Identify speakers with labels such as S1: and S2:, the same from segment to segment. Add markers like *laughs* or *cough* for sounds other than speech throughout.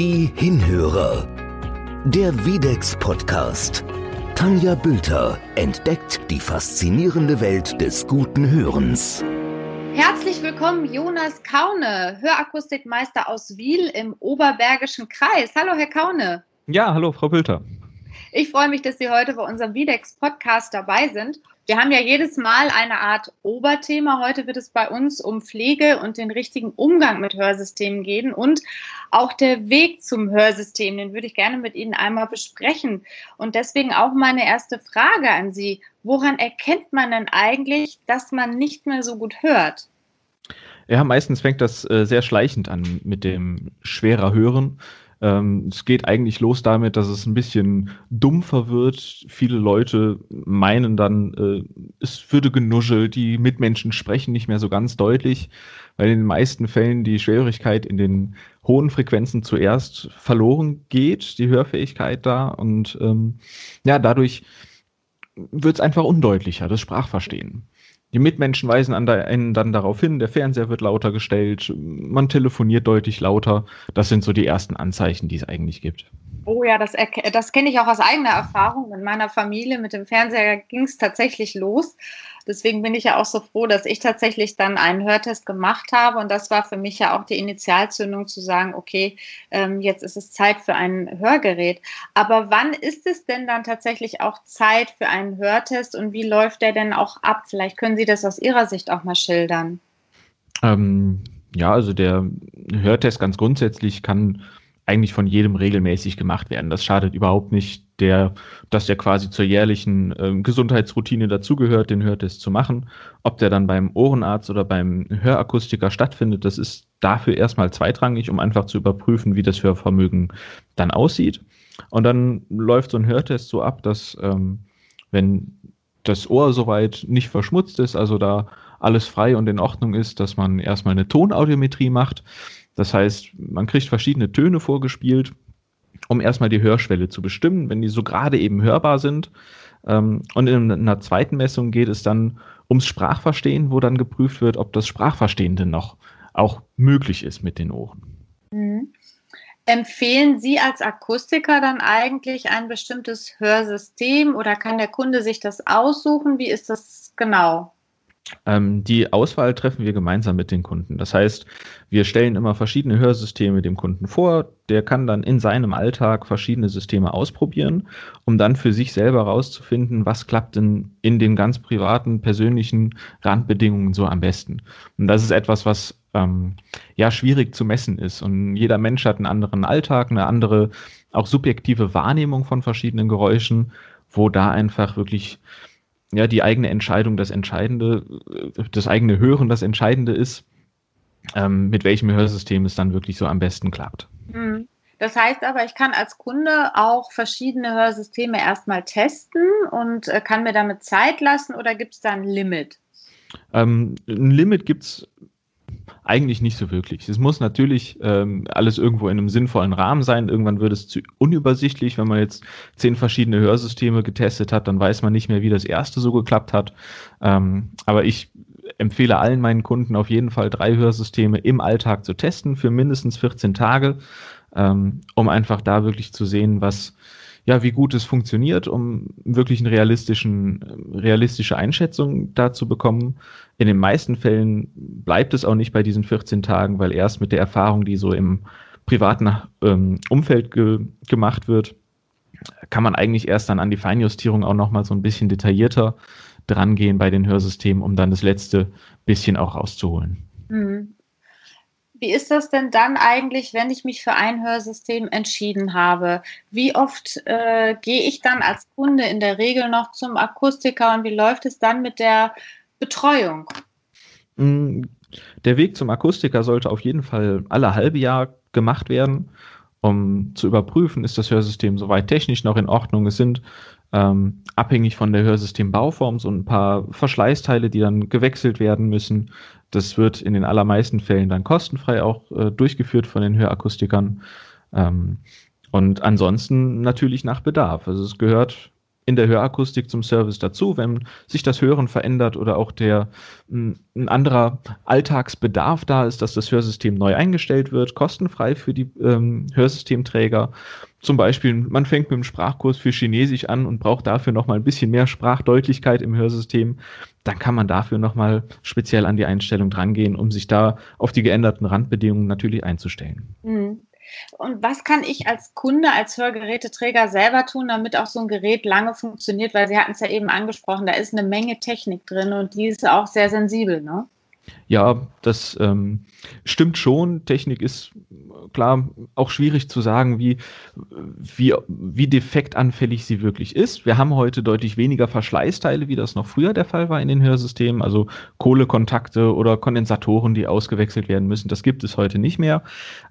S1: Die Hinhörer. Der Videx Podcast. Tanja Bülter entdeckt die faszinierende Welt des guten Hörens.
S2: Herzlich willkommen, Jonas Kaune, Hörakustikmeister aus Wiel im Oberbergischen Kreis. Hallo, Herr Kaune.
S3: Ja, hallo, Frau Bülter.
S2: Ich freue mich, dass Sie heute bei unserem Videx Podcast dabei sind. Wir haben ja jedes Mal eine Art Oberthema. Heute wird es bei uns um Pflege und den richtigen Umgang mit Hörsystemen gehen und auch der Weg zum Hörsystem. Den würde ich gerne mit Ihnen einmal besprechen. Und deswegen auch meine erste Frage an Sie. Woran erkennt man denn eigentlich, dass man nicht mehr so gut hört?
S3: Ja, meistens fängt das äh, sehr schleichend an mit dem schwerer Hören. Ähm, es geht eigentlich los damit, dass es ein bisschen dumpfer wird. Viele Leute meinen dann, äh, es würde genuschelt, die Mitmenschen sprechen nicht mehr so ganz deutlich, weil in den meisten Fällen die Schwierigkeit in den hohen Frequenzen zuerst verloren geht, die Hörfähigkeit da. Und ähm, ja, dadurch wird es einfach undeutlicher, das Sprachverstehen. Die Mitmenschen weisen einen dann darauf hin, der Fernseher wird lauter gestellt, man telefoniert deutlich lauter. Das sind so die ersten Anzeichen, die es eigentlich gibt.
S2: Oh ja, das, das kenne ich auch aus eigener Erfahrung. In meiner Familie mit dem Fernseher ging es tatsächlich los. Deswegen bin ich ja auch so froh, dass ich tatsächlich dann einen Hörtest gemacht habe. Und das war für mich ja auch die Initialzündung zu sagen, okay, ähm, jetzt ist es Zeit für ein Hörgerät. Aber wann ist es denn dann tatsächlich auch Zeit für einen Hörtest und wie läuft der denn auch ab? Vielleicht können Sie das aus Ihrer Sicht auch mal schildern.
S3: Ähm, ja, also der Hörtest ganz grundsätzlich kann eigentlich von jedem regelmäßig gemacht werden. Das schadet überhaupt nicht, der, dass der quasi zur jährlichen äh, Gesundheitsroutine dazugehört, den Hörtest zu machen. Ob der dann beim Ohrenarzt oder beim Hörakustiker stattfindet, das ist dafür erstmal zweitrangig, um einfach zu überprüfen, wie das Hörvermögen dann aussieht. Und dann läuft so ein Hörtest so ab, dass ähm, wenn das Ohr soweit nicht verschmutzt ist, also da alles frei und in Ordnung ist, dass man erstmal eine Tonaudiometrie macht das heißt, man kriegt verschiedene Töne vorgespielt, um erstmal die Hörschwelle zu bestimmen, wenn die so gerade eben hörbar sind. Ähm, und in einer zweiten Messung geht es dann ums Sprachverstehen, wo dann geprüft wird, ob das Sprachverstehen denn noch auch möglich ist mit den Ohren.
S2: Mhm. Empfehlen Sie als Akustiker dann eigentlich ein bestimmtes Hörsystem oder kann der Kunde sich das aussuchen? Wie ist das genau?
S3: Ähm, die Auswahl treffen wir gemeinsam mit den Kunden. Das heißt, wir stellen immer verschiedene Hörsysteme dem Kunden vor. Der kann dann in seinem Alltag verschiedene Systeme ausprobieren, um dann für sich selber herauszufinden, was klappt denn in den ganz privaten, persönlichen Randbedingungen so am besten. Und das ist etwas, was ähm, ja schwierig zu messen ist. Und jeder Mensch hat einen anderen Alltag, eine andere, auch subjektive Wahrnehmung von verschiedenen Geräuschen, wo da einfach wirklich ja, die eigene Entscheidung das Entscheidende, das eigene Hören das Entscheidende ist, ähm, mit welchem Hörsystem es dann wirklich so am besten klappt.
S2: Mhm. Das heißt aber, ich kann als Kunde auch verschiedene Hörsysteme erstmal testen und äh, kann mir damit Zeit lassen oder gibt es da ein Limit?
S3: Ähm, ein Limit gibt es eigentlich nicht so wirklich. Es muss natürlich ähm, alles irgendwo in einem sinnvollen Rahmen sein. Irgendwann wird es zu unübersichtlich, wenn man jetzt zehn verschiedene Hörsysteme getestet hat, dann weiß man nicht mehr, wie das erste so geklappt hat. Ähm, aber ich empfehle allen meinen Kunden auf jeden Fall drei Hörsysteme im Alltag zu testen für mindestens 14 Tage, ähm, um einfach da wirklich zu sehen, was ja, wie gut es funktioniert, um wirklich eine realistischen, realistische Einschätzung da zu bekommen. In den meisten Fällen bleibt es auch nicht bei diesen 14 Tagen, weil erst mit der Erfahrung, die so im privaten ähm, Umfeld ge gemacht wird, kann man eigentlich erst dann an die Feinjustierung auch nochmal so ein bisschen detaillierter drangehen bei den Hörsystemen, um dann das letzte bisschen auch rauszuholen.
S2: Mhm. Wie ist das denn dann eigentlich, wenn ich mich für ein Hörsystem entschieden habe? Wie oft äh, gehe ich dann als Kunde in der Regel noch zum Akustiker und wie läuft es dann mit der Betreuung?
S3: Mm, der Weg zum Akustiker sollte auf jeden Fall alle halbe Jahr gemacht werden, um zu überprüfen, ist das Hörsystem soweit technisch noch in Ordnung. Es sind ähm, abhängig von der Hörsystembauform so ein paar Verschleißteile, die dann gewechselt werden müssen. Das wird in den allermeisten Fällen dann kostenfrei auch äh, durchgeführt von den Hörakustikern. Ähm, und ansonsten natürlich nach Bedarf. Also es gehört in der Hörakustik zum Service dazu, wenn sich das Hören verändert oder auch der ein anderer Alltagsbedarf da ist, dass das Hörsystem neu eingestellt wird, kostenfrei für die ähm, Hörsystemträger. Zum Beispiel, man fängt mit einem Sprachkurs für Chinesisch an und braucht dafür nochmal ein bisschen mehr Sprachdeutlichkeit im Hörsystem. Dann kann man dafür nochmal speziell an die Einstellung drangehen, um sich da auf die geänderten Randbedingungen natürlich einzustellen.
S2: Mhm. Und was kann ich als Kunde, als Hörgeräteträger selber tun, damit auch so ein Gerät lange funktioniert? Weil Sie hatten es ja eben angesprochen, da ist eine Menge Technik drin und die ist auch sehr sensibel, ne?
S3: Ja, das ähm, stimmt schon. Technik ist klar auch schwierig zu sagen, wie, wie, wie defektanfällig sie wirklich ist. Wir haben heute deutlich weniger Verschleißteile, wie das noch früher der Fall war in den Hörsystemen. Also Kohlekontakte oder Kondensatoren, die ausgewechselt werden müssen. Das gibt es heute nicht mehr.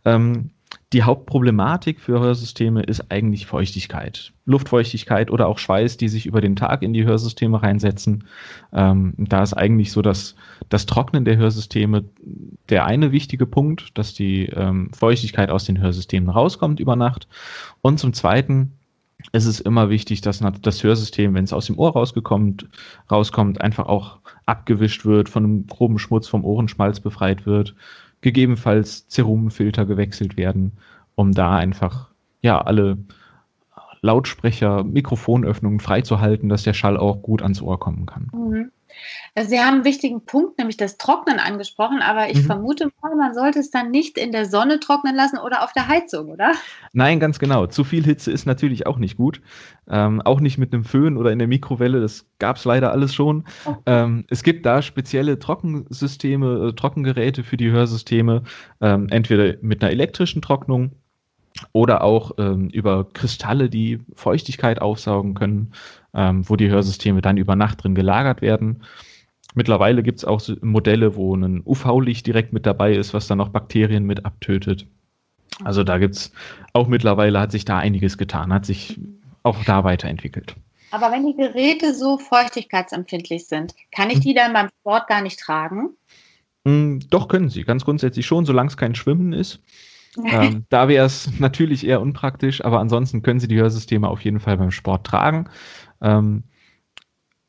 S3: Ähm, die Hauptproblematik für Hörsysteme ist eigentlich Feuchtigkeit. Luftfeuchtigkeit oder auch Schweiß, die sich über den Tag in die Hörsysteme reinsetzen. Ähm, da ist eigentlich so das, das Trocknen der Hörsysteme der eine wichtige Punkt, dass die ähm, Feuchtigkeit aus den Hörsystemen rauskommt über Nacht. Und zum Zweiten ist es immer wichtig, dass das Hörsystem, wenn es aus dem Ohr rausgekommen, rauskommt, einfach auch abgewischt wird, von einem groben Schmutz vom Ohrenschmalz befreit wird gegebenenfalls Zerumenfilter gewechselt werden, um da einfach ja alle Lautsprecher, Mikrofonöffnungen freizuhalten, dass der Schall auch gut ans Ohr kommen kann. Mhm.
S2: Sie haben einen wichtigen Punkt, nämlich das Trocknen angesprochen, aber ich mhm. vermute mal, man sollte es dann nicht in der Sonne trocknen lassen oder auf der Heizung, oder?
S3: Nein, ganz genau. Zu viel Hitze ist natürlich auch nicht gut. Ähm, auch nicht mit einem Föhn oder in der Mikrowelle, das gab es leider alles schon. Oh. Ähm, es gibt da spezielle Trockensysteme, äh, Trockengeräte für die Hörsysteme, ähm, entweder mit einer elektrischen Trocknung oder auch ähm, über Kristalle, die Feuchtigkeit aufsaugen können, ähm, wo die Hörsysteme dann über Nacht drin gelagert werden. Mittlerweile gibt es auch Modelle, wo ein UV-Licht direkt mit dabei ist, was dann auch Bakterien mit abtötet. Also da gibt es auch mittlerweile hat sich da einiges getan, hat sich auch da weiterentwickelt.
S2: Aber wenn die Geräte so feuchtigkeitsempfindlich sind, kann ich die dann beim Sport gar nicht tragen?
S3: Mm, doch können sie, ganz grundsätzlich schon, solange es kein Schwimmen ist. Ähm, *laughs* da wäre es natürlich eher unpraktisch, aber ansonsten können Sie die Hörsysteme auf jeden Fall beim Sport tragen. Ähm,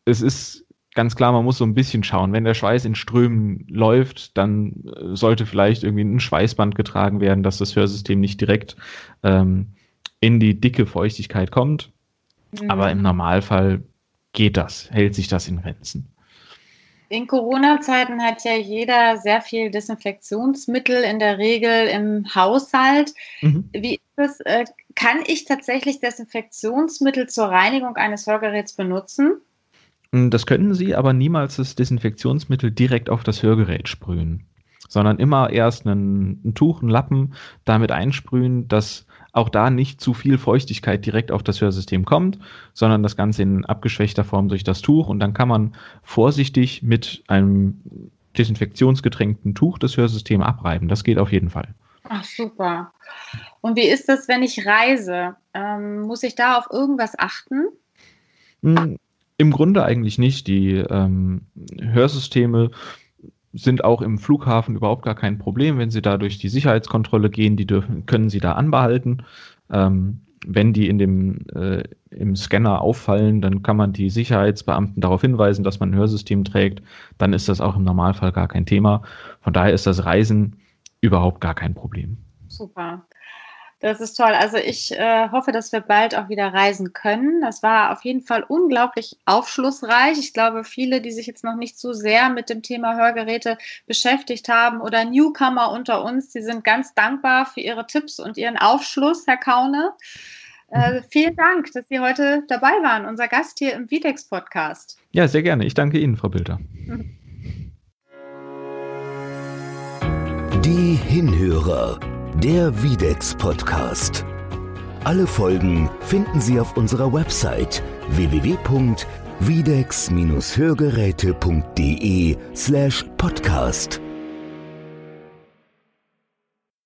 S3: es ist ganz klar, man muss so ein bisschen schauen. Wenn der Schweiß in Strömen läuft, dann äh, sollte vielleicht irgendwie ein Schweißband getragen werden, dass das Hörsystem nicht direkt ähm, in die dicke Feuchtigkeit kommt. Mhm. Aber im Normalfall geht das, hält sich das in Grenzen.
S2: In Corona-Zeiten hat ja jeder sehr viel Desinfektionsmittel in der Regel im Haushalt. Mhm. Wie ist das? Äh, kann ich tatsächlich Desinfektionsmittel zur Reinigung eines Hörgeräts benutzen?
S3: Mm, das können Sie, aber niemals das Desinfektionsmittel direkt auf das Hörgerät sprühen, sondern immer erst ein, ein Tuch, einen Lappen damit einsprühen, dass auch da nicht zu viel Feuchtigkeit direkt auf das Hörsystem kommt, sondern das Ganze in abgeschwächter Form durch das Tuch und dann kann man vorsichtig mit einem desinfektionsgetränkten Tuch das Hörsystem abreiben. Das geht auf jeden Fall.
S2: Ach, super. Und wie ist das, wenn ich reise? Ähm, muss ich da auf irgendwas achten?
S3: Mm, Im Grunde eigentlich nicht. Die ähm, Hörsysteme sind auch im Flughafen überhaupt gar kein Problem. Wenn Sie da durch die Sicherheitskontrolle gehen, die dürfen, können Sie da anbehalten. Ähm, wenn die in dem, äh, im Scanner auffallen, dann kann man die Sicherheitsbeamten darauf hinweisen, dass man ein Hörsystem trägt. Dann ist das auch im Normalfall gar kein Thema. Von daher ist das Reisen überhaupt gar kein Problem.
S2: Super. Das ist toll. Also ich äh, hoffe, dass wir bald auch wieder reisen können. Das war auf jeden Fall unglaublich aufschlussreich. Ich glaube, viele, die sich jetzt noch nicht so sehr mit dem Thema Hörgeräte beschäftigt haben oder Newcomer unter uns, die sind ganz dankbar für Ihre Tipps und Ihren Aufschluss, Herr Kaune. Äh, vielen Dank, dass Sie heute dabei waren, unser Gast hier im Vitex-Podcast.
S3: Ja, sehr gerne. Ich danke Ihnen, Frau Bilder.
S1: Die Hinhörer der Videx Podcast. Alle Folgen finden Sie auf unserer Website www.videx-hörgeräte.de slash podcast.